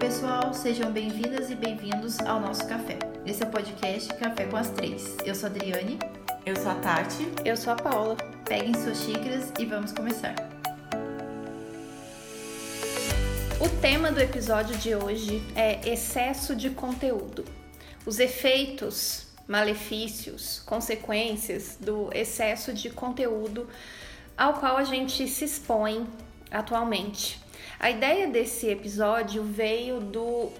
pessoal, sejam bem-vindas e bem-vindos ao nosso café. Esse é o podcast Café com as Três. Eu sou a Adriane. Eu sou a Tati. Eu sou a Paula. Peguem suas xícaras e vamos começar. O tema do episódio de hoje é excesso de conteúdo. Os efeitos, malefícios, consequências do excesso de conteúdo ao qual a gente se expõe atualmente. A ideia desse episódio veio do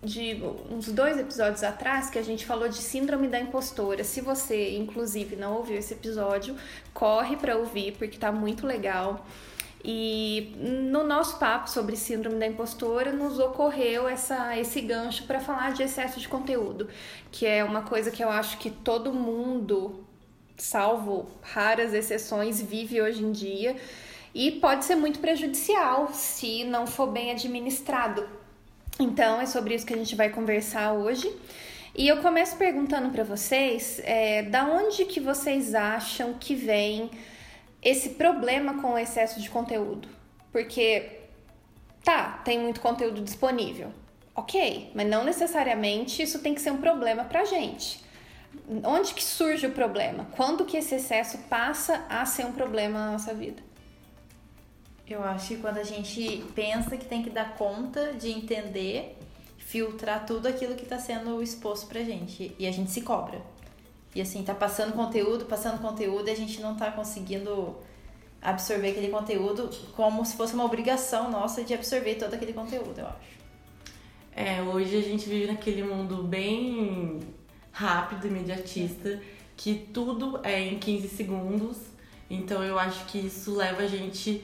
de uns dois episódios atrás que a gente falou de síndrome da impostora. Se você, inclusive, não ouviu esse episódio, corre para ouvir porque tá muito legal. E no nosso papo sobre síndrome da impostora, nos ocorreu essa, esse gancho para falar de excesso de conteúdo, que é uma coisa que eu acho que todo mundo, salvo raras exceções, vive hoje em dia e pode ser muito prejudicial se não for bem administrado. Então é sobre isso que a gente vai conversar hoje. E eu começo perguntando para vocês, é, da onde que vocês acham que vem esse problema com o excesso de conteúdo? Porque tá, tem muito conteúdo disponível, ok, mas não necessariamente isso tem que ser um problema pra gente. Onde que surge o problema? Quando que esse excesso passa a ser um problema na nossa vida? Eu acho que quando a gente pensa que tem que dar conta de entender, filtrar tudo aquilo que está sendo exposto pra gente. E a gente se cobra. E assim, tá passando conteúdo, passando conteúdo e a gente não tá conseguindo absorver aquele conteúdo como se fosse uma obrigação nossa de absorver todo aquele conteúdo, eu acho. É, hoje a gente vive naquele mundo bem rápido, imediatista, que tudo é em 15 segundos. Então eu acho que isso leva a gente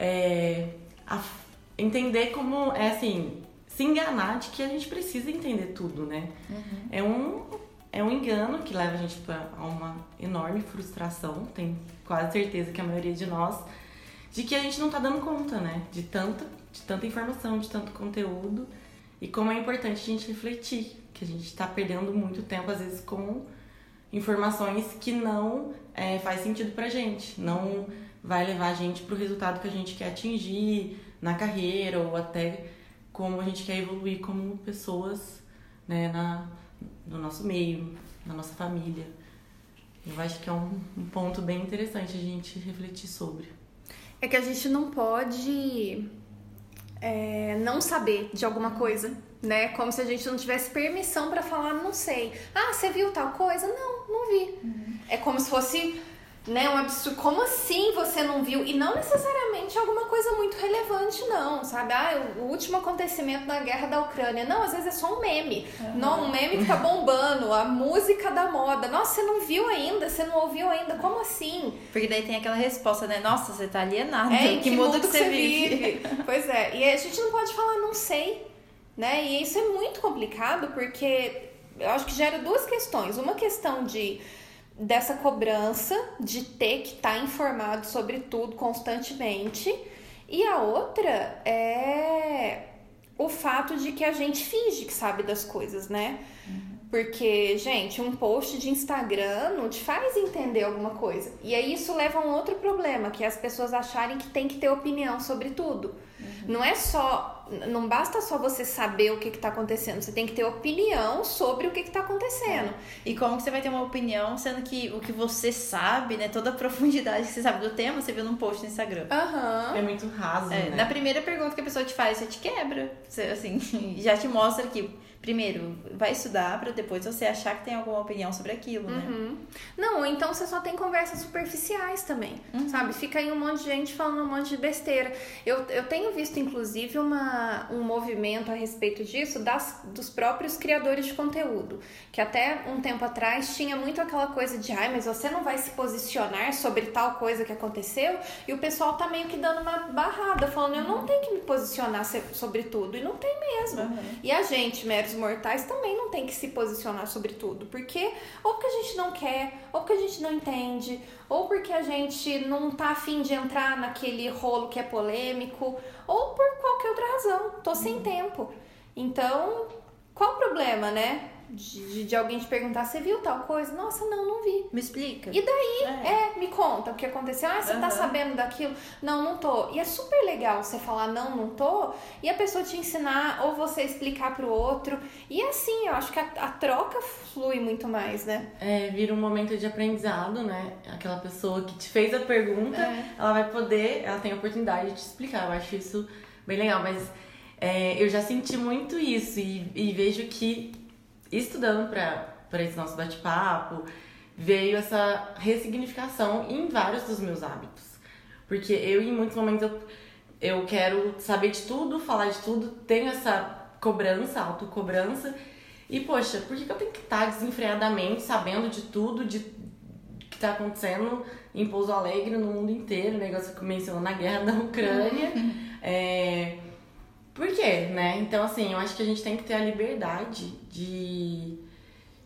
é, a entender como é assim, se enganar de que a gente precisa entender tudo, né? Uhum. É, um, é um engano que leva a gente a uma enorme frustração, tenho quase certeza que a maioria de nós, de que a gente não tá dando conta, né? De tanta, de tanta informação, de tanto conteúdo e como é importante a gente refletir, que a gente tá perdendo muito tempo, às vezes, com informações que não é, faz sentido pra gente, não vai levar a gente para o resultado que a gente quer atingir na carreira ou até como a gente quer evoluir como pessoas né, na, no nosso meio, na nossa família. Eu acho que é um, um ponto bem interessante a gente refletir sobre. É que a gente não pode é, não saber de alguma coisa, né? Como se a gente não tivesse permissão para falar, não sei. Ah, você viu tal coisa? Não, não vi. Uhum. É como se fosse né? Um absurdo. Como assim você não viu? E não necessariamente alguma coisa muito relevante, não, sabe? Ah, o último acontecimento na guerra da Ucrânia. Não, às vezes é só um meme. Uhum. Não, um meme que tá bombando, a música da moda. Nossa, você não viu ainda, você não ouviu ainda. Como assim? Porque daí tem aquela resposta, né? Nossa, você tá alienado. É, que, que mundo, mundo que você vive? vive? pois é, e a gente não pode falar não sei, né? E isso é muito complicado porque eu acho que gera duas questões. Uma questão de dessa cobrança de ter que estar tá informado sobre tudo constantemente. E a outra é o fato de que a gente finge que sabe das coisas, né? Uhum. Porque, gente, um post de Instagram não te faz entender alguma coisa. E aí isso leva a um outro problema, que é as pessoas acharem que tem que ter opinião sobre tudo. Uhum. Não é só. Não basta só você saber o que está acontecendo, você tem que ter opinião sobre o que está acontecendo. É. E como que você vai ter uma opinião, sendo que o que você sabe, né? Toda a profundidade que você sabe do tema, você viu num post no Instagram. Uhum. É muito raso. É, né? Na primeira pergunta que a pessoa te faz, você te quebra. Você, assim, já te mostra que primeiro, vai estudar para depois você achar que tem alguma opinião sobre aquilo, né? Uhum. Não, ou então você só tem conversas superficiais também, uhum. sabe? Fica aí um monte de gente falando um monte de besteira. Eu, eu tenho visto, inclusive, uma, um movimento a respeito disso das, dos próprios criadores de conteúdo, que até um tempo atrás tinha muito aquela coisa de, ai, mas você não vai se posicionar sobre tal coisa que aconteceu, e o pessoal tá meio que dando uma barrada, falando, eu não tenho que me posicionar sobre tudo, e não tem mesmo. Uhum. E a gente, meros mortais também não tem que se posicionar sobre tudo, porque ou porque a gente não quer, ou porque a gente não entende, ou porque a gente não tá afim de entrar naquele rolo que é polêmico, ou por qualquer outra razão, tô sem uhum. tempo. Então, qual o problema, né? De, de alguém te perguntar, você viu tal coisa? Nossa, não, não vi. Me explica. E daí, É. é, me conta o que aconteceu. Ah, você tá Aham. sabendo daquilo? Não, não tô. E é super legal você falar não, não tô, e a pessoa te ensinar ou você explicar pro outro. E assim, eu acho que a, a troca flui muito mais, né? É, vira um momento de aprendizado, né? Aquela pessoa que te fez a pergunta, É. ela vai poder, ela tem a oportunidade de te explicar. Eu acho isso bem legal, mas é, eu já senti muito isso e, e vejo que estudando para esse nosso bate-papo, veio essa ressignificação em vários dos meus hábitos. Porque eu, em muitos momentos, eu, eu quero saber de tudo, falar de tudo, tenho essa cobrança, autocobrança. E, poxa, por que, que eu tenho que estar desenfreadamente sabendo de tudo, de que tá acontecendo em Pouso Alegre, no mundo inteiro, o negócio que mencionou na guerra da Ucrânia. é... Por quê, né? Então, assim, eu acho que a gente tem que ter a liberdade de,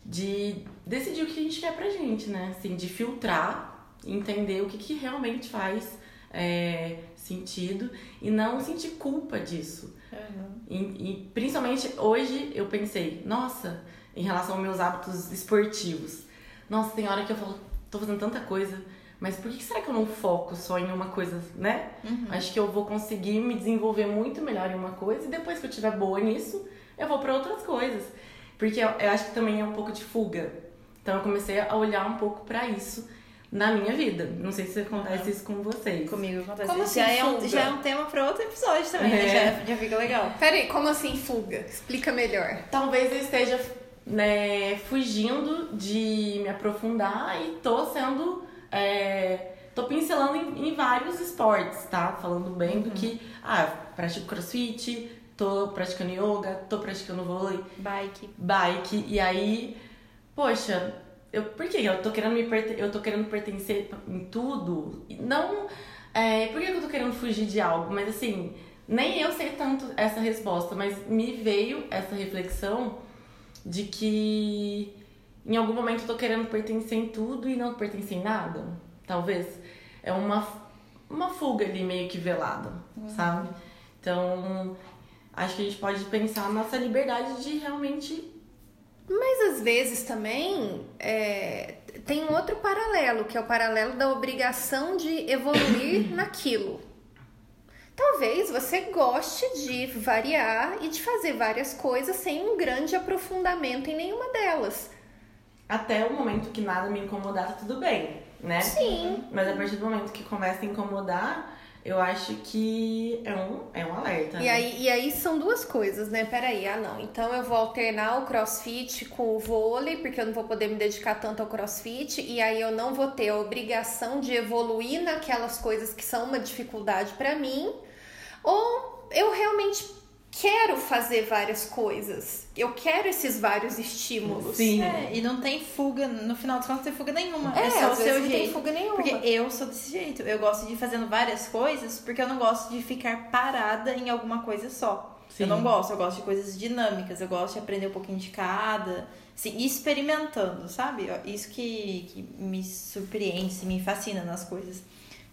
de decidir o que a gente quer pra gente, né? Assim, de filtrar, entender o que, que realmente faz é, sentido e não sentir culpa disso. Uhum. E, e principalmente hoje eu pensei, nossa, em relação aos meus hábitos esportivos. Nossa, tem hora que eu falo, tô fazendo tanta coisa, mas por que será que eu não foco só em uma coisa, né? Acho que eu vou conseguir me desenvolver muito melhor em uma coisa e depois que eu estiver boa nisso, eu vou para outras coisas. Porque eu, eu acho que também é um pouco de fuga. Então eu comecei a olhar um pouco para isso na minha vida. Não sei se acontece isso com vocês. Comigo acontece. Como já, assim, é um, fuga? já é um tema pra outro episódio também, É. né? Já, já fica legal. Peraí, como assim fuga? Explica melhor. Talvez eu esteja né, fugindo de me aprofundar e tô sendo. É, tô pincelando em, em vários esportes, tá? Falando bem do que. Ah, pratico crossfit, tô praticando yoga, tô praticando vôlei, Bike. bike, e aí, poxa, eu, por que eu tô querendo me eu tô querendo pertencer em tudo? Não, é, por que eu tô querendo fugir de algo? Mas assim, nem eu sei tanto essa resposta, mas me veio essa reflexão de que em algum momento eu tô querendo pertencer em tudo e não pertencer em nada, talvez. É uma, uma fuga ali meio que velada, sabe? Então, acho que a gente pode pensar na nossa liberdade de realmente Mas às vezes também é, tem um outro paralelo, que é o paralelo da obrigação de evoluir naquilo. Talvez você goste de variar e de fazer várias coisas sem um grande aprofundamento em nenhuma delas. Até o momento que nada me incomodar, tá tudo bem, né? Sim. Mas a partir do momento que começa a incomodar, eu acho que é um, é um alerta. E né? aí, e aí são duas coisas, né? Peraí, ah não. Então eu vou alternar o crossfit com o vôlei, porque eu não vou poder me dedicar tanto ao crossfit, e aí eu não vou ter a obrigação de evoluir naquelas coisas que são uma dificuldade pra mim. Ou eu realmente quero fazer várias coisas. Eu quero esses vários estímulos. Sim. É, e não tem fuga, no final das contas, não tem fuga nenhuma. É, É, só o seu não tem jeito. fuga nenhuma. Porque eu sou desse jeito. Eu gosto de ir fazendo várias coisas porque eu não gosto de ficar parada em alguma coisa só. Sim. Eu não gosto, eu gosto de coisas dinâmicas, eu gosto de aprender um pouquinho de cada, assim, experimentando, sabe? Isso que, que me surpreende, me fascina nas coisas.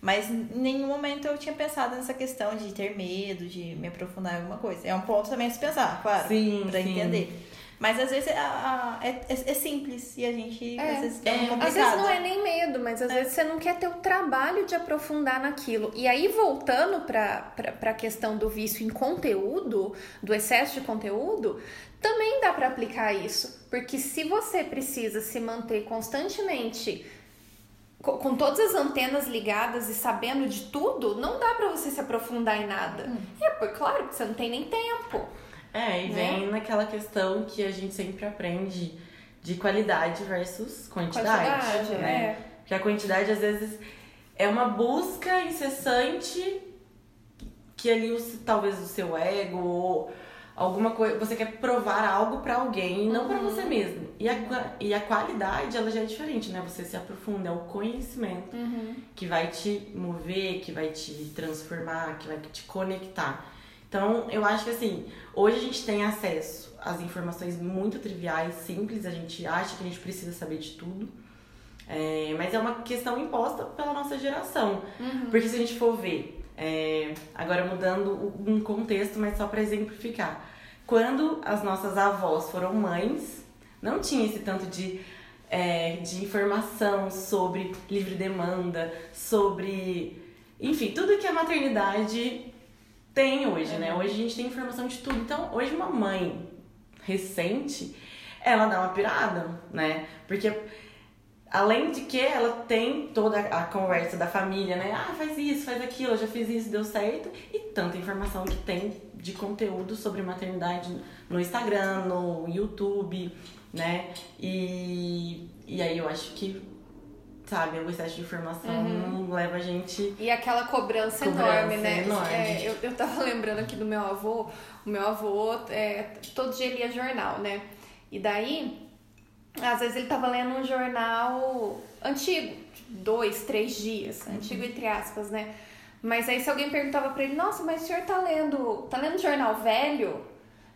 Mas em nenhum momento eu tinha pensado nessa questão de ter medo, de me aprofundar em alguma coisa. É um ponto também a se pensar, claro, Sim, pra sim. entender. Mas às vezes é, é, é- é simples e a gente É. às vezes É, é, Às complicado. vezes não é nem medo, mas às vezes você não quer ter o trabalho de aprofundar naquilo. E aí, voltando para a questão do vício em conteúdo, do excesso de conteúdo, também dá para aplicar isso. Porque se você precisa se manter constantemente co- com todas as antenas ligadas e sabendo de tudo, não dá para você se aprofundar em nada. É, por claro que você não tem nem tempo. É, e Né? vem naquela questão que a gente sempre aprende de qualidade versus quantidade. Quantidade, né? é. Porque a quantidade, às vezes, é uma busca incessante que ali, talvez, o seu ego ou alguma coisa... Você quer provar algo pra alguém não pra você mesmo. E a, e a qualidade, ela já é diferente, né? Você se aprofunda, é o conhecimento que vai te mover, que vai te transformar, que vai te conectar. Então, eu acho que assim, hoje a gente tem acesso às informações muito triviais, simples, a gente acha que a gente precisa saber de tudo. É, mas é uma questão imposta pela nossa geração. Porque se a gente for ver, é, agora mudando um contexto, mas só para exemplificar. Quando as nossas avós foram mães, não tinha esse tanto de, é, de informação sobre livre demanda, sobre. Enfim, tudo que a maternidade tem hoje, né? Hoje a gente tem informação de tudo. Então, hoje uma mãe recente, ela dá uma pirada, né? Porque além de que ela tem toda a conversa da família, né? Ah, faz isso, faz aquilo, eu já fiz isso, deu certo. E tanta informação que tem de conteúdo sobre maternidade no Instagram, no YouTube, né? E, e aí eu acho que sabe? O excesso de informação uhum. leva a gente. E aquela cobrança, cobrança enorme, né? Enorme. É, eu, eu tava lembrando aqui do meu avô, o meu avô é, todo dia lia jornal, né? E daí, às vezes ele tava lendo um jornal antigo, dois, três dias, uhum. antigo entre aspas, né? Mas aí se alguém perguntava pra ele, nossa, mas o senhor tá lendo. tá lendo jornal velho?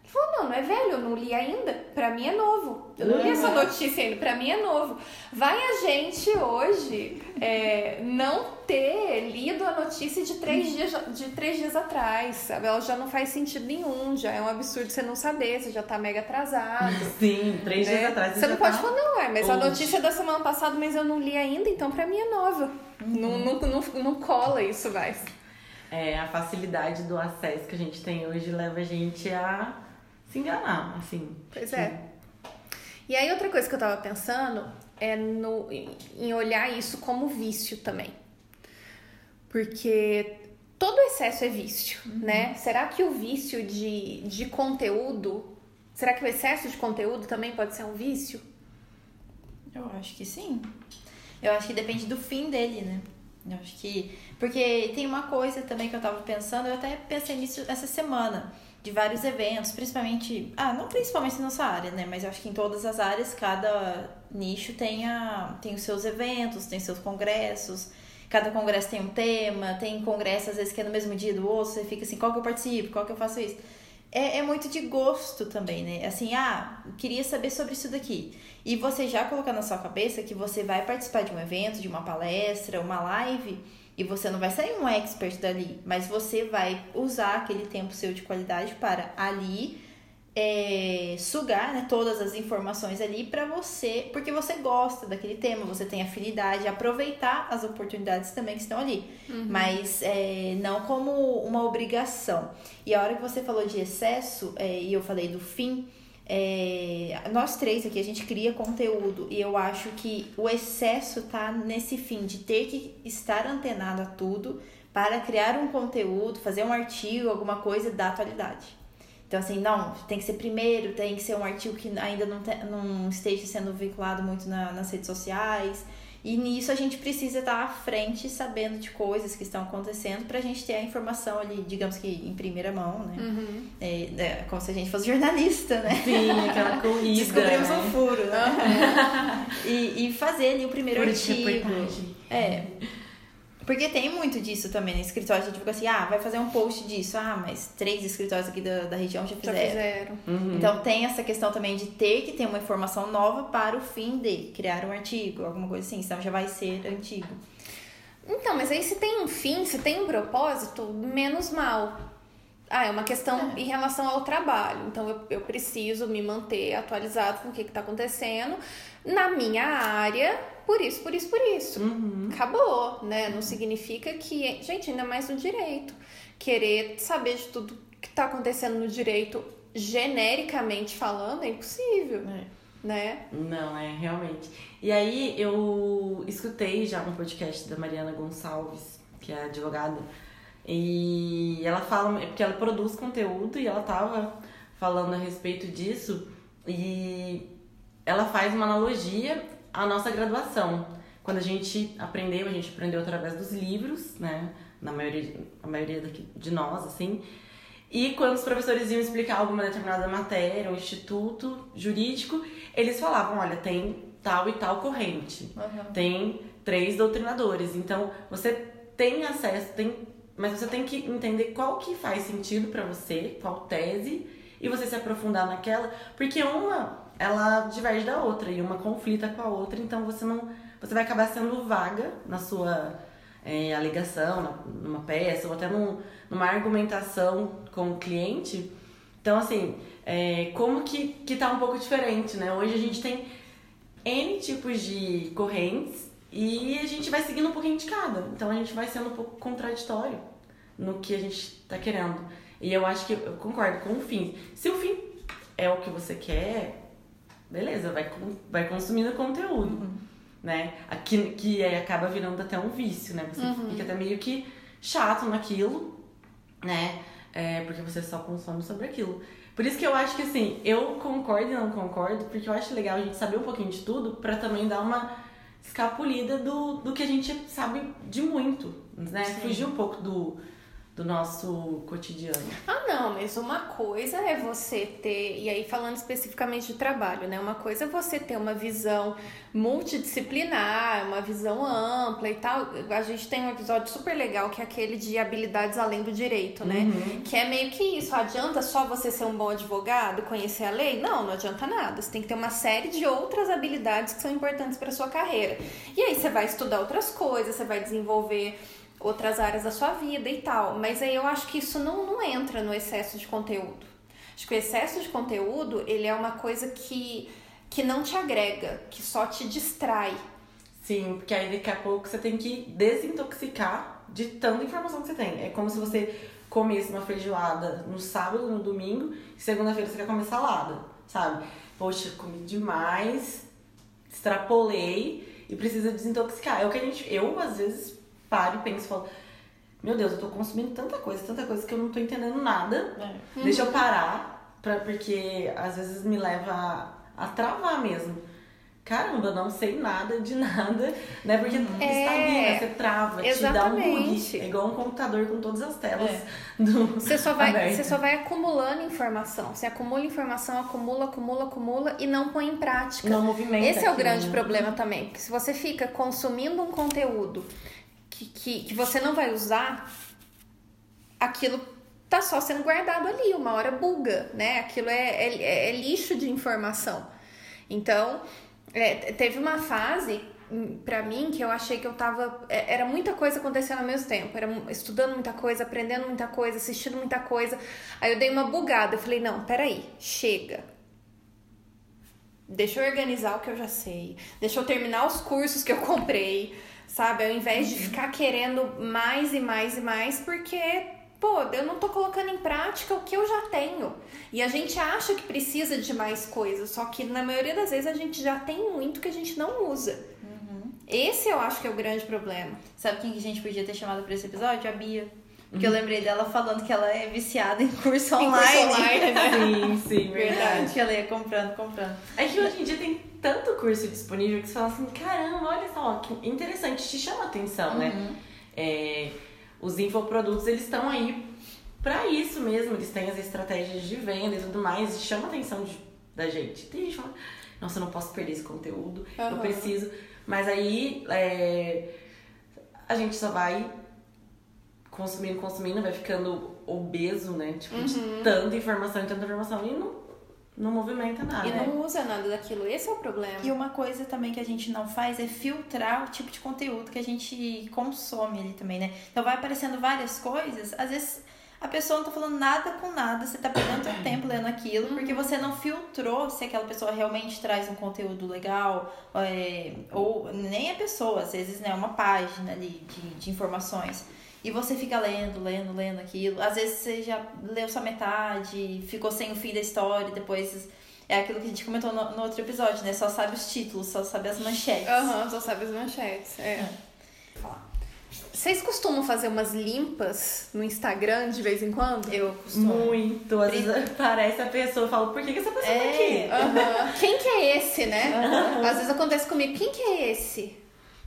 Ele falou, não, não é velho, eu não li ainda. Pra mim é novo. Eu não li essa uhum. notícia ainda, pra mim é novo. Vai a gente hoje é, não ter lido a notícia de três, dias, de três dias atrás, sabe? Ela já não faz sentido nenhum, já é um absurdo você não saber, você já tá mega atrasado. Sim, três né? dias atrás. Você, você não pode tá falar, não, é, mas hoje. a notícia da semana passada, mas eu não li ainda, então pra mim é nova. Uhum. Não, não, não, não cola isso mais. É, a facilidade do acesso que a gente tem hoje leva a gente a se enganar, assim. Pois é. E aí outra coisa que eu tava pensando é no, em olhar isso como vício também. Porque todo excesso é vício, uhum. né? Será que o vício de, de conteúdo, será que o excesso de conteúdo também pode ser um vício? Eu acho que sim. Eu acho que depende do fim dele, né? Eu acho que. Porque tem uma coisa também que eu tava pensando, eu até pensei nisso essa semana de vários eventos, principalmente, ah, não principalmente na nossa área, né, mas eu acho que em todas as áreas cada nicho tem, a, tem os seus eventos, tem seus congressos, cada congresso tem um tema, tem congresso às vezes que é no mesmo dia do outro, você fica assim, qual que eu participo, qual que eu faço isso? É, é muito de gosto também, né? Assim, ah, queria saber sobre isso daqui. E você já colocar na sua cabeça que você vai participar de um evento, de uma palestra, uma live, e você não vai sair um expert dali, mas você vai usar aquele tempo seu de qualidade para ali é, sugar né, todas as informações ali para você, porque você gosta daquele tema, você tem afinidade, aproveitar as oportunidades também que estão ali, uhum. mas é, não como uma obrigação. E a hora que você falou de excesso, é, e eu falei do fim, é, nós três aqui, a gente cria conteúdo e eu acho que o excesso tá nesse fim de ter que estar antenado a tudo para criar um conteúdo, fazer um artigo, alguma coisa da atualidade. Então, assim, não, tem que ser primeiro, tem que ser um artigo que ainda não, te, não esteja sendo vinculado muito na, nas redes sociais. E nisso a gente precisa estar à frente, sabendo de coisas que estão acontecendo, para a gente ter a informação ali, digamos que em primeira mão, né? Uhum. É, é, como se a gente fosse jornalista, né? Sim, aquela corrida. Descobrimos né? um furo, né? e, e fazer ali o primeiro Por artigo. É. Porque tem muito disso também no escritório. A gente fica assim, ah, vai fazer um post disso. Ah, mas três escritórios aqui da, da região já fizeram. Já fizeram. Uhum. Então tem essa questão também de ter que ter uma informação nova para o fim de criar um artigo, alguma coisa assim. Senão já vai ser antigo. Então, mas aí se tem um fim, se tem um propósito, menos mal. Ah, é uma questão é. em relação ao trabalho. Então eu, eu preciso me manter atualizado com o que está acontecendo na minha área, por isso, por isso, por isso. Uhum. Acabou, né? Não significa que. Gente, ainda mais no direito. Querer saber de tudo que está acontecendo no direito, genericamente falando, é impossível. É. Né? Não, é, realmente. E aí eu escutei já um podcast da Mariana Gonçalves, que é advogada, e ela fala, é porque ela produz conteúdo e ela tava falando a respeito disso, e ela faz uma analogia à nossa graduação. Quando a gente aprendeu, a gente aprendeu através dos livros, né? Na maioria, a maioria daqui, de nós, assim. E quando os professores iam explicar alguma determinada matéria, um instituto jurídico, eles falavam, olha, tem tal e tal corrente, uhum. tem três doutrinadores. Então, você tem acesso, tem, mas você tem que entender qual que faz sentido para você, qual tese, e você se aprofundar naquela, porque uma ela diverge da outra e uma conflita com a outra, então você não você vai acabar sendo vaga na sua é, alegação, numa peça ou até num, numa argumentação com o cliente, Então, assim, é, como que, que tá um pouco diferente, né? Hoje a gente tem N tipos de correntes e a gente vai seguindo um pouquinho de cada. Então a gente vai sendo um pouco contraditório no que a gente tá querendo. E eu acho que eu concordo com o fim. Se o fim é o que você quer, beleza, vai, vai consumindo conteúdo. Uhum. Né? Aqui, que é, acaba virando até um vício, né? Você uhum. fica até meio que chato naquilo, né? É, porque você só consome sobre aquilo. Por isso que eu acho que assim, eu concordo e não concordo, porque eu acho legal a gente saber um pouquinho de tudo para também dar uma escapulida do, do que a gente sabe de muito, né? Sim. Fugir um pouco do do nosso cotidiano. Ah, não, mas uma coisa é você ter, e aí falando especificamente de trabalho, né? Uma coisa é você ter uma visão multidisciplinar, uma visão ampla e tal. A gente tem um episódio super legal que é aquele de habilidades além do direito, né? Uhum. Que é meio que isso. Adianta só você ser um bom advogado, conhecer a lei? Não, não adianta nada. Você tem que ter uma série de outras habilidades que são importantes para sua carreira. E aí você vai estudar outras coisas, você vai desenvolver outras áreas da sua vida e tal. Mas aí eu acho que isso não, não entra no excesso de conteúdo. Acho que o excesso de conteúdo, ele é uma coisa que, que não te agrega, que só te distrai. Sim, porque aí daqui a pouco você tem que desintoxicar de tanta informação que você tem. É como se você comesse uma feijoada no sábado, no domingo, e segunda-feira você quer comer salada, sabe? Poxa, comi demais, extrapolei e precisa desintoxicar. É o que a gente, eu às vezes paro e penso e falo, meu Deus, eu tô consumindo tanta coisa, tanta coisa que eu não tô entendendo nada. É. Deixa eu parar, pra, porque às vezes me leva a, a travar mesmo. Caramba, não sei nada de nada, né? Porque uhum. é, estagna, você trava, exatamente. te dá um bug. É igual um computador com todas as telas é. do você só vai Você só vai acumulando informação. Você acumula informação, acumula, acumula, acumula e não põe em prática. Não movimenta. Esse é o grande né? problema também. Porque se você fica consumindo um conteúdo que, que, que você não vai usar, aquilo tá só sendo guardado ali, uma hora buga, né? Aquilo é, é, é lixo de informação. Então, é, teve uma fase hum, para mim que eu achei que eu tava. É, era muita coisa acontecendo ao mesmo tempo. Era estudando muita coisa, aprendendo muita coisa, assistindo muita coisa. Aí eu dei uma bugada. Eu falei, não, peraí, chega. Deixa eu organizar o que eu já sei. Deixa eu terminar os cursos que eu comprei sabe? Ao invés de ficar querendo mais e mais e mais, porque, pô, eu não tô colocando em prática o que eu já tenho. E a gente acha que precisa de mais coisas, só que na maioria das vezes a gente já tem muito que a gente não usa. Uhum. Esse eu acho que é o grande problema. Sabe quem que a gente podia ter chamado para esse episódio? A Bia. Porque eu uhum. lembrei dela falando que ela é viciada em curso online. Em curso online, né? sim, sim, verdade. Que ela ia comprando, comprando. É que hoje em dia tem tanto curso disponível que você fala assim, caramba, olha só, que interessante, te chama a atenção, né? uhum. né? É, os infoprodutos, eles estão aí para isso mesmo, eles têm as estratégias de venda e tudo mais, e chama a atenção de, da gente. Tem gente que fala, nossa, eu não posso perder esse conteúdo, uhum. eu preciso. Mas aí é, a gente só vai consumindo, consumindo, vai ficando obeso, né? Tipo, uhum. de tanta informação e tanta informação e não não movimenta nada. E não usa nada daquilo. Esse é o problema. E uma coisa também que a gente não faz é filtrar o tipo de conteúdo que a gente consome ali também, né? Então vai aparecendo várias coisas, às vezes a pessoa não tá falando nada com nada, você tá perdendo seu tempo lendo aquilo, porque uhum. você não filtrou se aquela pessoa realmente traz um conteúdo legal, é, ou nem a pessoa, às vezes, né, uma página ali de, de informações. E você fica lendo, lendo, lendo aquilo. Às vezes você já leu só metade, ficou sem o fim da história, depois. É aquilo que a gente comentou no, no outro episódio, né? Só sabe os títulos, só sabe as manchetes. Aham, uhum, só sabe as manchetes. É. é. Vocês costumam fazer umas limpas no Instagram de vez em quando? Eu costumo. Muito. Às vezes aparece a pessoa e falo, por que, que essa pessoa é, tá aqui? Uhum. Quem que é esse, né? Uhum. Às vezes acontece comigo, quem que é esse?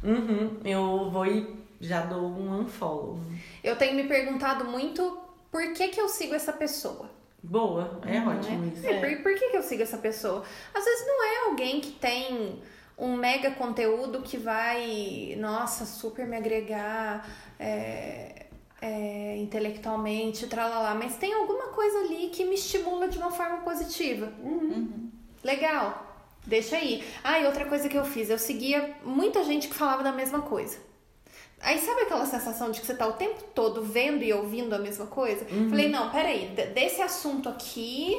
Uhum. Eu vou e já dou um unfollow. Eu tenho me perguntado muito por que, que eu sigo essa pessoa. Boa, é uhum, ótimo isso. É, por, por que, que eu sigo essa pessoa? Às vezes não é alguém que tem um mega conteúdo que vai, nossa, super me agregar é, é, intelectualmente, tralala, mas tem alguma coisa ali que me estimula de uma forma positiva. Uhum. Uhum. Legal, deixa aí. Ah, e outra coisa que eu fiz, eu seguia muita gente que falava da mesma coisa. Aí sabe aquela sensação de que você tá o tempo todo vendo e ouvindo a mesma coisa? Falei, não, peraí, desse assunto aqui.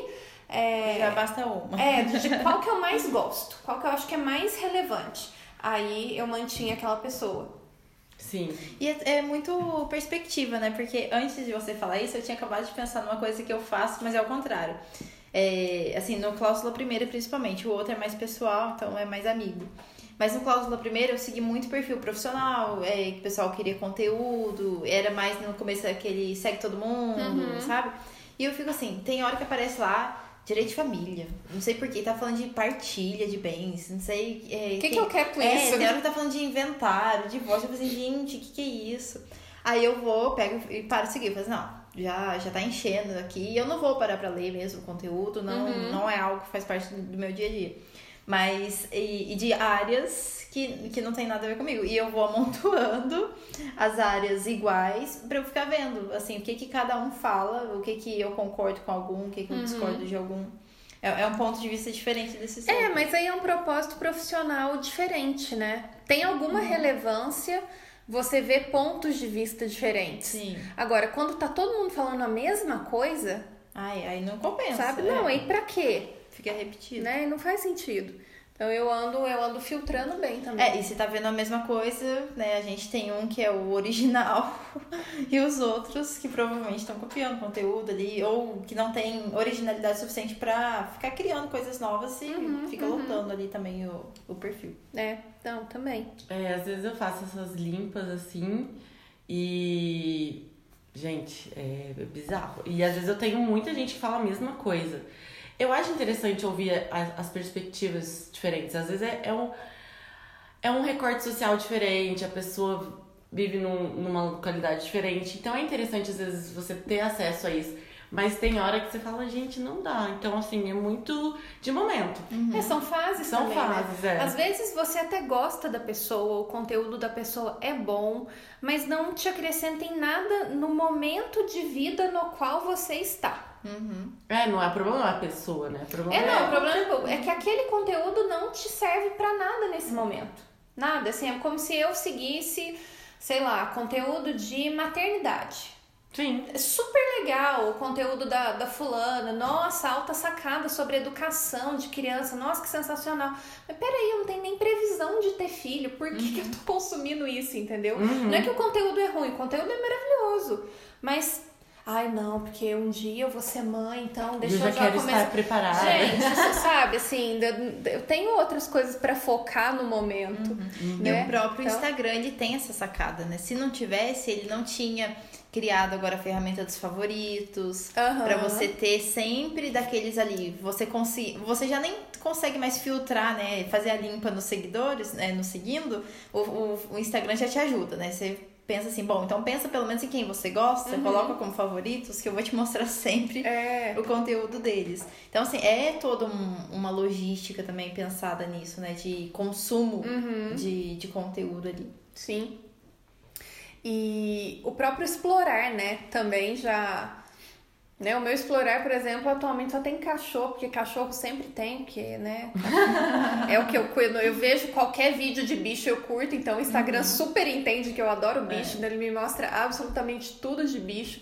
É, Já basta uma. é, de qual que eu mais gosto? Qual que eu acho que é mais relevante? Aí eu mantinha aquela pessoa. Sim. E é, é muito perspectiva, né? Porque antes de você falar isso, eu tinha acabado de pensar numa coisa que eu faço, mas é ao contrário. É, assim, no cláusula primeira, principalmente. O outro é mais pessoal, então é mais amigo. Mas no cláusula primeira eu segui muito perfil profissional, é, que o pessoal queria conteúdo, era mais no começo aquele segue todo mundo, sabe? E eu fico assim, tem hora que aparece lá direito de família, não sei porquê, tá falando de partilha de bens, não sei. é, O que, que quem- eu quero com é, isso? tem hora que tá falando de inventário, de voz. Eu falei assim, gente, o que, que é isso? Aí eu vou, pego e paro de seguir. Eu falo assim, não, já, já tá enchendo aqui. Eu não vou parar pra ler mesmo o conteúdo, não, Uhum. não é algo que faz parte do meu dia a dia. Mas, e, e de áreas que, que não tem nada a ver comigo. E eu vou amontoando as áreas iguais pra eu ficar vendo, assim, o que que cada um fala, o que que eu concordo com algum, o que que eu discordo de algum. É, é um ponto de vista diferente desse seu. É, mas aí é um propósito profissional diferente, né? Tem alguma relevância você ver pontos de vista diferentes. Sim. Agora, quando tá todo mundo falando a mesma coisa, Ai, aí não compensa. sabe? é. Não, aí pra quê? Fica repetido. Né? Não faz sentido. Então eu ando, eu ando filtrando bem também. É, e se tá vendo a mesma coisa, né? A gente tem um que é o original e os outros que provavelmente estão copiando conteúdo ali, ou que não tem originalidade suficiente pra ficar criando coisas novas e fica lotando ali também o, o perfil. É, então, também. É, às vezes eu faço essas limpas assim e. Gente, é bizarro. E às vezes eu tenho muita gente que fala a mesma coisa. Eu acho interessante ouvir a- as perspectivas diferentes. Às vezes é, é um, é um recorte social diferente, a pessoa vive num- numa localidade diferente. Então é interessante, às vezes, você ter acesso a isso. Mas tem hora que você fala, gente, não dá. Então, assim, é muito de momento. É, são fases São também, fases, né? é. Às vezes você até gosta da pessoa, o conteúdo da pessoa é bom, mas não te acrescenta em nada no momento de vida no qual você está. É, não é problema, é a pessoa, né? Problema É, não, o problema é que aquele conteúdo não te serve pra nada nesse momento. Nada, assim, é como se eu seguisse, sei lá, conteúdo de maternidade. Sim. É super legal o conteúdo da, da fulana. Nossa, alta sacada sobre educação de criança. Nossa, que sensacional. Mas peraí, eu não tenho nem previsão de ter filho. Por que, que eu tô consumindo isso, entendeu? Não é que o conteúdo é ruim, o conteúdo é maravilhoso. Mas, ai não, porque um dia eu vou ser mãe, então deixa eu já eu já quero começar. estar preparada. Gente, você sabe, assim, eu- eu tenho outras coisas pra focar no momento. E Né? o próprio Então- Instagram, ele tem essa sacada, né? Se não tivesse, ele não tinha criado agora a ferramenta dos favoritos. Aham. Pra você ter sempre daqueles ali. Você consi... você já nem consegue mais filtrar, né? Fazer a limpa nos seguidores, né? No seguindo. O, o, o Instagram já te ajuda, né? Você pensa assim, bom, então pensa pelo menos em quem você gosta, coloca como favoritos, que eu vou te mostrar sempre É. o conteúdo deles. Então, assim, é toda um- uma logística também pensada nisso, né? De consumo de, de conteúdo ali. Sim. E o próprio explorar, né? Também já. Né? O meu explorar, por exemplo, atualmente só tem cachorro, porque cachorro sempre tem, porque, né? é o que eu cuido. Eu vejo qualquer vídeo de bicho, eu curto, então o Instagram super entende que eu adoro bicho, né? ele me mostra absolutamente tudo de bicho.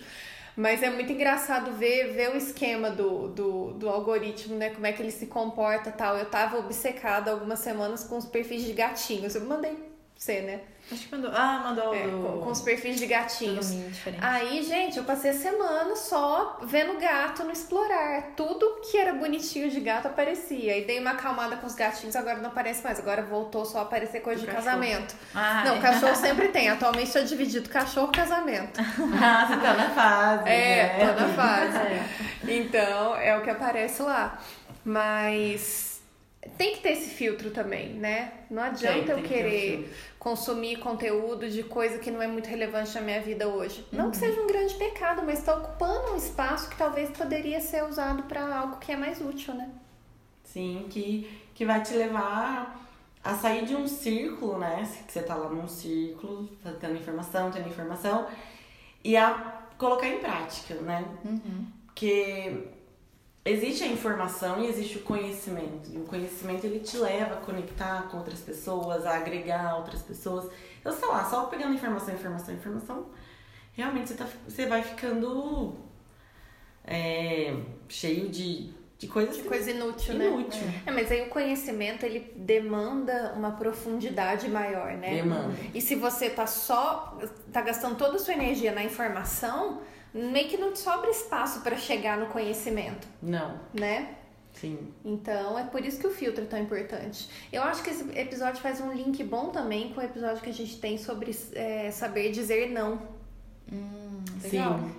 Mas é muito engraçado ver, ver o esquema do, do, do algoritmo, né? Como é que ele se comporta e tal. Eu tava obcecada algumas semanas com os perfis de gatinhos. Eu mandei você, né? Acho que mandou. Ah, mandou É, do. com, com os perfis de gatinhos. Aí, gente, eu passei a semana só vendo gato no explorar. Tudo que era bonitinho de gato aparecia. E dei uma acalmada com os gatinhos, agora não aparece mais. Agora voltou só a aparecer coisa de cachorro. casamento. Ah, não, é. cachorro sempre tem. Atualmente estou dividido cachorro casamento. Ah, você tá na fase. É, né? toda fase. É. Então, é o que aparece lá. Mas tem que ter esse filtro também, né? Não adianta Tem, eu tem que querer filtro. Consumir conteúdo de coisa que não é muito relevante na minha vida hoje. Não que Uhum. seja um grande pecado, mas está ocupando um espaço que talvez poderia ser usado para algo que é mais útil, né? Sim, que, que vai te levar a sair de um círculo, né? Que você tá lá num círculo, tá tendo informação, tendo informação, e a colocar em prática, né? Porque existe a informação e existe o conhecimento. E o conhecimento ele te leva a conectar com outras pessoas, a agregar outras pessoas. Eu sei lá, só pegando informação, informação, informação, realmente você, tá, você vai ficando é, cheio de, de coisas. De coisa inútil, inútil. né? É, mas aí o conhecimento ele demanda uma profundidade maior, né? Demanda. E se você tá só tá gastando toda a sua energia na informação, meio que não te sobra espaço para chegar no conhecimento, Não, né? sim. Então é por isso que o filtro é tão importante. Eu acho que esse episódio faz um link bom também com o episódio que a gente tem sobre é, saber dizer não. Legal. Sim.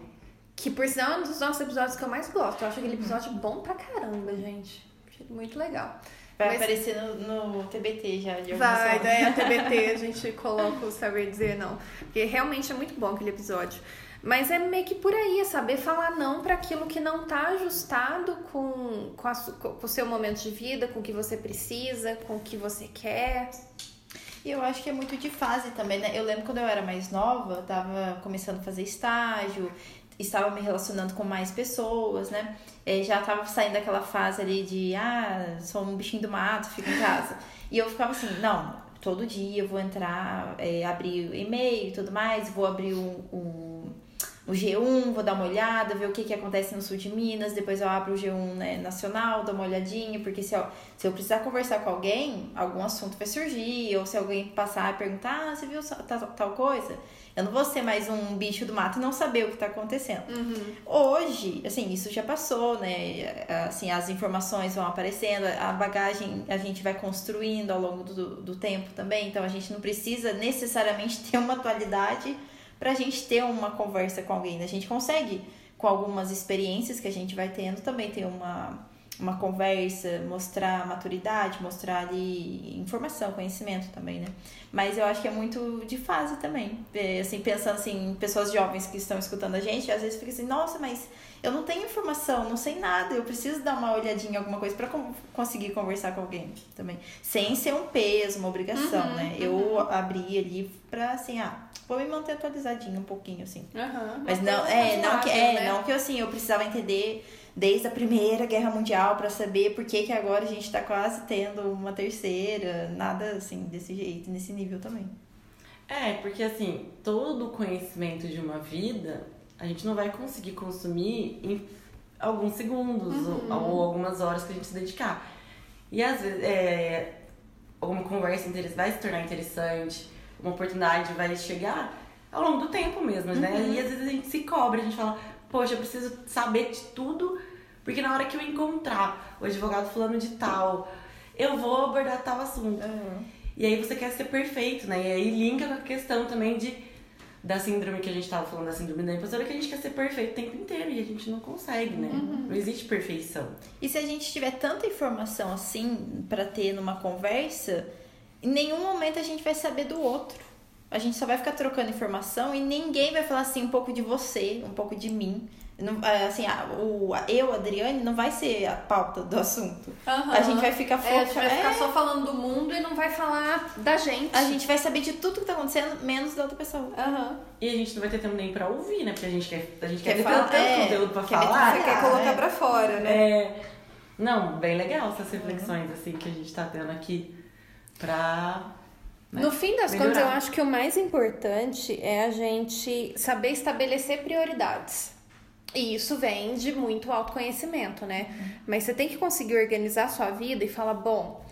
Que por sinal é um dos nossos episódios que eu mais gosto. Eu acho aquele episódio bom pra caramba, gente. Achei muito legal. Vai Mas- aparecer no, no TBT já de alguma Vai, forma. daí a TBT a gente coloca o saber dizer não. Porque realmente é muito bom aquele episódio. Mas é meio que por aí, é saber falar não para aquilo que não tá ajustado com, com, a com o seu momento de vida, com o que você precisa, com o que você quer. E eu acho que é muito de fase também, né? Eu lembro quando eu era mais nova, eu tava começando a fazer estágio, estava me relacionando com mais pessoas, né? Eh, já tava saindo daquela fase ali de, ah, sou um bichinho do mato, fico em casa. E eu ficava assim, não, todo dia eu vou entrar, eh, abrir e-mail e tudo mais, vou abrir o, o, o G1, vou dar uma olhada, ver o que, que acontece no sul de Minas, depois eu abro o G1 né, nacional, dou uma olhadinha, porque se eu, se eu precisar conversar com alguém, algum assunto vai surgir, ou se alguém passar e perguntar, ah, você viu tal, tal coisa? Eu não vou ser mais um bicho do mato e não saber o que tá acontecendo. Hoje, assim, isso já passou, né? Assim, as informações vão aparecendo, a bagagem a gente vai construindo ao longo do, do tempo também, então a gente não precisa necessariamente ter uma atualidade pra gente ter uma conversa com alguém. né? A gente consegue, com algumas experiências que a gente vai tendo, também ter uma, uma conversa, mostrar maturidade, mostrar ali informação, conhecimento também, né? Mas eu acho que é muito de fase também. É, Assim, pensando assim, em pessoas jovens que estão escutando a gente, às vezes fica assim, nossa, mas eu não tenho informação, não sei nada, eu preciso dar uma olhadinha em alguma coisa para conseguir conversar com alguém também. Sem ser um peso, uma obrigação, Uhum, né? Eu abri ali pra assim, ah, vou me manter atualizadinho um pouquinho, assim. Mas não, é, não que, é, né? não que assim, eu precisava entender desde a Primeira Guerra Mundial pra saber por que, que agora a gente tá quase tendo uma terceira, nada assim, desse jeito, nesse nível também. É, porque assim, todo o conhecimento de uma vida a gente não vai conseguir consumir em alguns segundos ou, ou algumas horas que a gente se dedicar. E às vezes, é, alguma conversa vai se tornar interessante, uma oportunidade vai chegar ao longo do tempo mesmo, né? E às vezes a gente se cobra, a gente fala, poxa, eu preciso saber de tudo, porque na hora que eu encontrar o advogado fulano de tal, eu vou abordar tal assunto. E aí você quer ser perfeito, né? E aí linka com a questão também de da síndrome que a gente tava falando, da síndrome da impostora, que a gente quer ser perfeito o tempo inteiro e a gente não consegue, né? Não existe perfeição. E se a gente tiver tanta informação assim pra ter numa conversa, em nenhum momento a gente vai saber do outro. A gente só vai ficar trocando informação e ninguém vai falar assim um pouco de você, um pouco de mim. Não, é, assim, a- o, a- eu, Adriane, não vai ser a pauta do assunto. Aham. A gente vai ficar É, a gente vai foca- ficar é. só falando do mundo e não vai falar da gente. A gente vai saber de tudo que tá acontecendo, menos da outra pessoa. Aham. E a gente não vai ter tempo nem pra ouvir, né? Porque a gente quer, a gente quer, Quer ter falar- tanto é, conteúdo pra quer falar. meter- quer colocar pra fora, É, não, bem legal essas reflexões assim que a gente tá tendo aqui pra. né, No fim das melhorar. contas, eu acho que o mais importante é a gente saber estabelecer prioridades. E isso vem de muito autoconhecimento, né? Mas você tem que conseguir organizar a sua vida e falar, bom,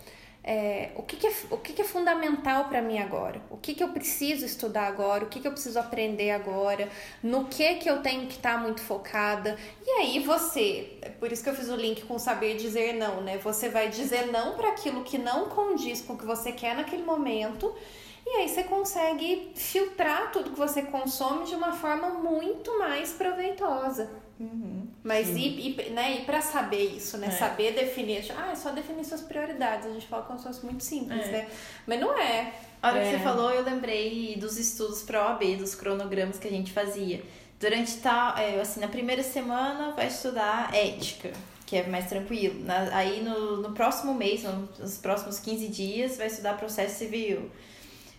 é, o, que, que é, o que, que é fundamental para mim agora? O que, que eu preciso estudar agora? O que, que eu preciso aprender agora? No que que eu tenho que estar muito focada? E aí você, é por isso que eu fiz o link com saber dizer não, né? Você vai dizer não para aquilo que não condiz com o que você quer naquele momento. E aí você consegue filtrar tudo que você consome de uma forma muito mais proveitosa. Mas e, e, né, e pra saber isso, né? É. Saber definir. Ah, é só definir suas prioridades. A gente fala como se fosse muito simples, É. né? Mas não é. A hora É. que você falou, eu lembrei dos estudos para OAB, dos cronogramas que a gente fazia. Durante tal, é, assim, na primeira semana vai estudar ética, que é mais tranquilo. Na- aí no, no próximo mês, no- nos próximos 15 dias, vai estudar processo civil.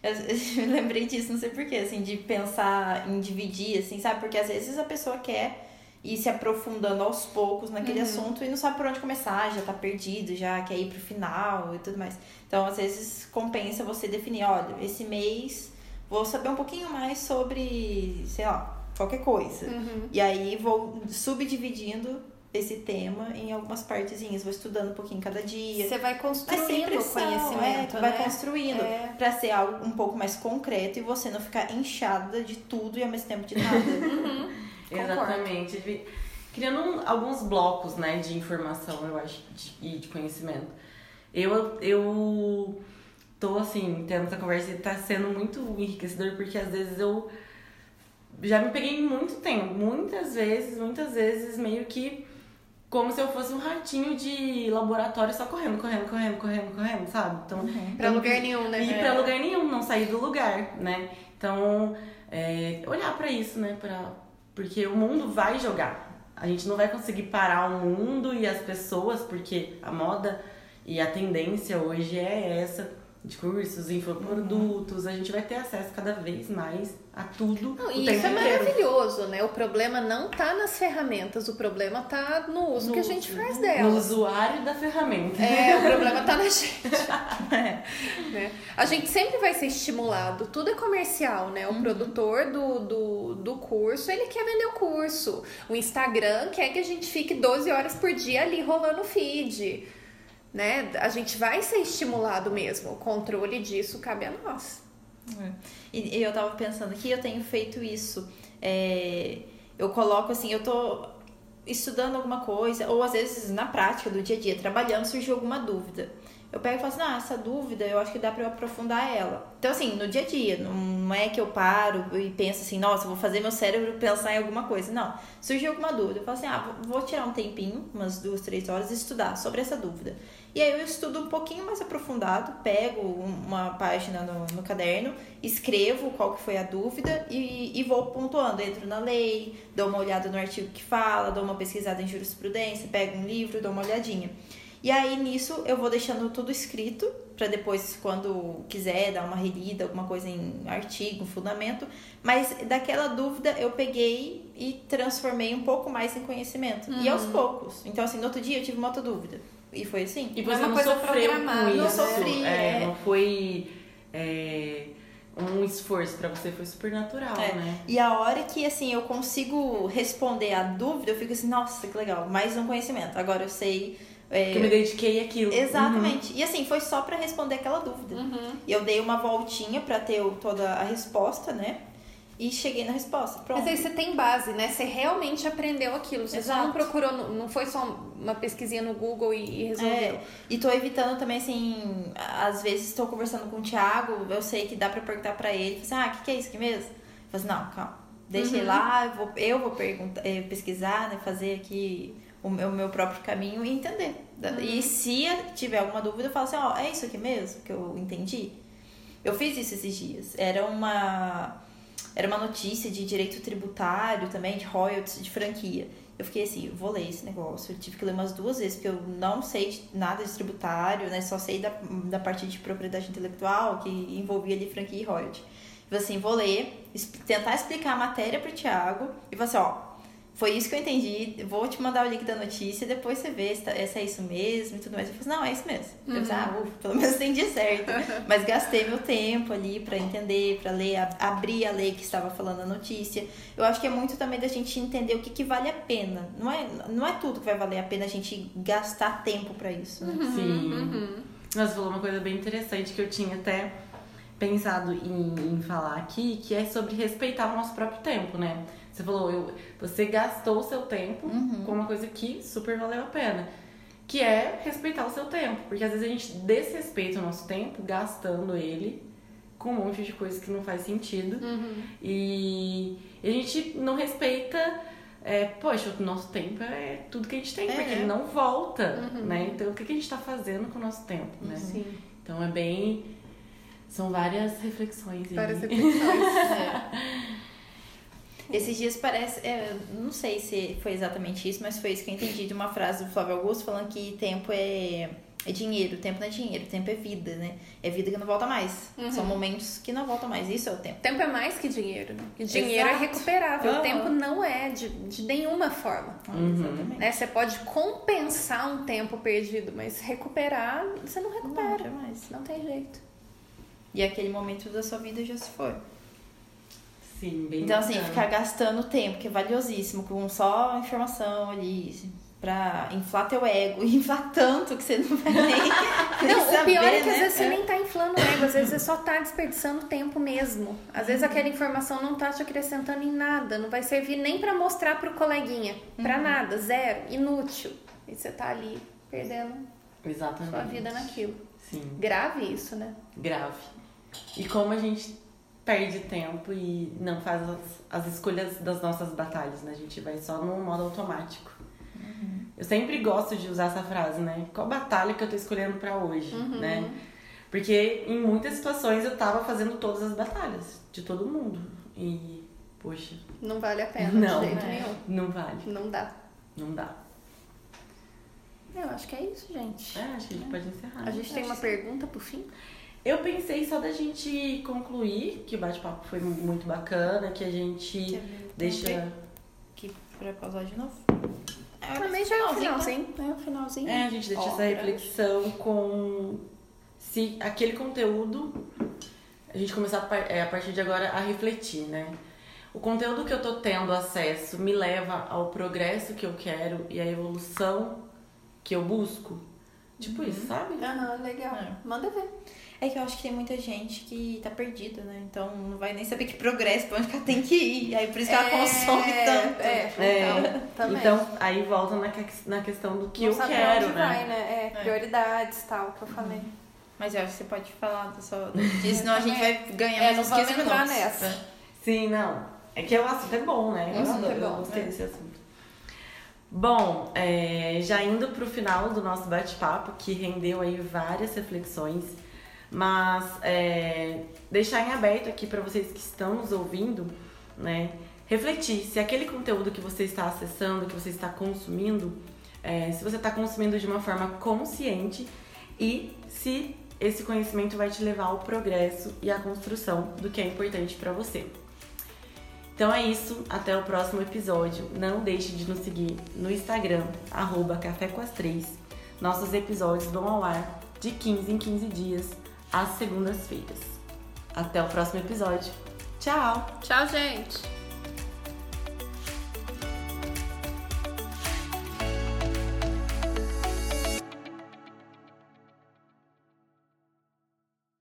Eu, eu lembrei disso, não sei porquê, assim, de pensar em dividir, assim, sabe? Porque às vezes a pessoa quer ir se aprofundando aos poucos naquele assunto e não sabe por onde começar, já tá perdido, já quer ir pro final e tudo mais. Então, às vezes, compensa você definir, olha, esse mês vou saber um pouquinho mais sobre, sei lá, qualquer coisa. E aí vou subdividindo esse tema em algumas partezinhas, vou estudando um pouquinho cada dia. Você vai Mas construindo sem o pressão, conhecimento, é, vai né? construindo É. pra ser algo um pouco mais concreto e você não ficar inchada de tudo e ao mesmo tempo de nada. Concordo. Exatamente. Criando um- alguns blocos, né, de informação, eu acho, de- e de conhecimento. Eu, eu tô, assim, tendo essa conversa e tá sendo muito enriquecedor, porque às vezes eu já me peguei muito tempo, muitas vezes, muitas vezes, meio que como se eu fosse um ratinho de laboratório só correndo, correndo, correndo, correndo, correndo, sabe? Então, Pra eu- lugar nenhum, né? ir É. pra lugar nenhum, não sair do lugar, né? Então, é, olhar pra isso, né? Pra, porque o mundo vai jogar. A gente não vai conseguir parar o mundo e as pessoas, porque a moda e a tendência hoje é essa de cursos, infoprodutos. A gente vai ter acesso cada vez mais a tudo Não, e isso é maravilhoso, né? O problema não tá nas ferramentas, o problema tá no uso No que a gente faz No delas. usuário da ferramenta. É, o problema tá na gente. né? A gente sempre vai ser estimulado, tudo é comercial, né? O Uhum. produtor do, do, do curso, ele quer vender o curso. O Instagram quer que a gente fique 12 horas por dia ali rolando feed. Né? A gente vai ser estimulado mesmo. O controle disso cabe a nós. É. E, e eu tava pensando aqui, eu tenho feito isso. É, eu coloco assim, eu tô estudando alguma coisa, ou às vezes na prática do dia a dia, trabalhando, surgiu alguma dúvida. Eu pego e falo assim, ah, essa dúvida eu acho que dá pra eu aprofundar ela. Então, assim, no dia a dia, não é que eu paro e penso assim, nossa, vou fazer meu cérebro pensar em alguma coisa. Não. Surgiu alguma dúvida, eu falo assim, ah, vou tirar um tempinho, umas duas, três horas, e estudar sobre essa dúvida. E aí eu estudo um pouquinho mais aprofundado, pego uma página no, no caderno, escrevo qual que foi a dúvida e, e vou pontuando. Entro na lei, dou uma olhada no artigo que fala, dou uma pesquisada em jurisprudência, pego um livro, dou uma olhadinha. E aí nisso eu vou deixando tudo escrito para depois, quando quiser, dar uma relida, alguma coisa em artigo, fundamento. Mas daquela dúvida eu peguei e transformei um pouco mais em conhecimento. E aos poucos. Então, assim, no outro dia eu tive uma outra dúvida. E foi assim. E Não você não sofreu com não isso. sofri, é, é. Não foi é, um esforço pra você, foi super natural, É. né? E a hora que, assim, eu consigo responder a dúvida, eu fico assim, nossa, que legal, mais um conhecimento. Agora eu sei. É, Que eu me dediquei àquilo. Exatamente. E assim, foi só pra responder aquela dúvida. E eu dei uma voltinha pra ter toda a resposta, né? E cheguei na resposta. Pronto. Mas aí você tem base, né? Você realmente aprendeu aquilo. Você só não Exato. procurou, não foi só uma pesquisinha no Google e, resolveu. É, e tô evitando também, assim, às vezes estou conversando com o Thiago, eu sei que dá pra perguntar pra ele, assim, ah, o que, que é isso aqui mesmo? Eu falo assim, não, calma, deixa ele lá, eu vou, eu vou perguntar, eh, pesquisar, né, fazer aqui o meu, o meu próprio caminho e entender. Da- E se tiver alguma dúvida, eu falo assim, ó, é isso aqui mesmo que eu entendi? Eu fiz isso esses dias. Era uma era uma notícia de direito tributário também, de royalties, de franquia. Eu fiquei assim, vou ler esse negócio. Eu tive que ler umas duas vezes, porque eu não sei nada de tributário, né? Só sei da, da parte de propriedade intelectual, que envolvia ali franquia e royalty. Eu falei assim, vou ler, tentar explicar a matéria pro Thiago e falar assim, ó, foi isso que eu entendi, vou te mandar o link da notícia e depois você vê se, tá- se é isso mesmo e tudo mais. Eu falei não, é isso mesmo. Eu falei, ah, ufa, pelo menos entendi certo. Mas gastei meu tempo ali pra entender, pra ler, ab- abrir a lei que estava falando a notícia. Eu acho que é muito também da gente entender o que, que vale a pena. Não é, não é tudo que vai valer a pena a gente gastar tempo pra isso, né? Sim. Mas falou uma coisa bem interessante que eu tinha até pensado em, em falar aqui, que é sobre respeitar o nosso próprio tempo, né? Você falou, eu, você gastou o seu tempo com uma coisa que super valeu a pena. Que é respeitar o seu tempo. Porque às vezes a gente desrespeita o nosso tempo gastando ele com um monte de coisa que não faz sentido. E, e a gente não respeita. É, poxa, o nosso tempo é tudo que a gente tem, É. porque ele não volta, né? Então, o que a gente tá fazendo com o nosso tempo, né? Sim, Então, é bem... São várias reflexões várias reflexões. Esses dias parece, é, não sei se foi exatamente isso, mas foi isso que eu entendi de uma frase do Flávio Augusto falando que tempo é é dinheiro, tempo não é dinheiro, tempo é vida, né? É vida que não volta mais. Uhum. São momentos que não voltam mais. Isso é o tempo. Tempo é mais que dinheiro, né? E dinheiro é Exato. recuperável. O Aham. tempo não é de, de nenhuma forma. Uhum. Exatamente. Né? Você pode compensar um tempo perdido, mas recuperar, você não Não, recupera. jamais. Não tem jeito. E aquele momento da sua vida já se foi. Sim, bem Então, assim, bacana. ficar gastando tempo, que é valiosíssimo, com só informação ali, pra inflar teu ego, e inflar tanto que você não vai nem, Não, saber, o pior é que né? às vezes você nem tá inflando o ego, às vezes você só tá desperdiçando tempo mesmo. Às vezes aquela informação não tá te acrescentando em nada, não vai servir nem pra mostrar pro coleguinha. Pra nada, zero, inútil. E você tá ali perdendo Exatamente. sua vida naquilo. Sim, Grave isso, né? grave. E como a gente perde tempo e não faz as, as escolhas das nossas batalhas, né? A gente vai só no modo automático. Eu sempre gosto de usar essa frase, né? Qual batalha que eu tô escolhendo pra hoje, né? Porque em muitas situações eu tava fazendo todas as batalhas de todo mundo. E, poxa, Não vale a pena Não, de jeito né? nenhum. não vale, Não dá. não dá. Eu acho que é isso, gente. É, acho que a gente pode encerrar. A gente tem uma pergunta pro fim? Eu pensei só da gente concluir que o bate-papo foi muito bacana, que a gente deixa. Aqui pra pausar de novo. Também já é o finalzinho, finalzinho. É o finalzinho. É, a gente deixa essa reflexão com se aquele conteúdo a gente começar a, é, a partir de agora a refletir, né? O conteúdo que eu tô tendo acesso me leva ao progresso que eu quero e à evolução que eu busco. Tipo isso, sabe? Aham, legal. É. Manda ver. É que eu acho que tem muita gente que tá perdida, né? Então não vai nem saber que progresso, pra onde que ela tem que ir. Aí por isso que ela consome tanto. É, É, então, também. Então, aí volta na, que- na questão do que Não eu quero, onde né? vai, né? É, prioridades tal, que eu falei. Mas eu acho que você pode falar do seu- disso, senão a gente vai ganhar É, mais uns vamos 15 entrar minutos. nessa. Sim, não. É que o assunto é bom, né? O Eu, assunto é adoro, eu bom, gostei é. desse assunto. Bom, é, já indo pro final do nosso bate-papo, que rendeu aí várias reflexões, mas é, deixar em aberto aqui para vocês que estão nos ouvindo, né? Refletir se aquele conteúdo que você está acessando, que você está consumindo, é, se você está consumindo de uma forma consciente e se esse conhecimento vai te levar ao progresso e à construção do que é importante para você. Então é isso, até o próximo episódio. Não deixe de nos seguir no Instagram, arroba Café com as Três. Nossos episódios vão ao ar de 15 em 15 dias, às segundas-feiras. Até o próximo episódio. Tchau! Tchau, gente.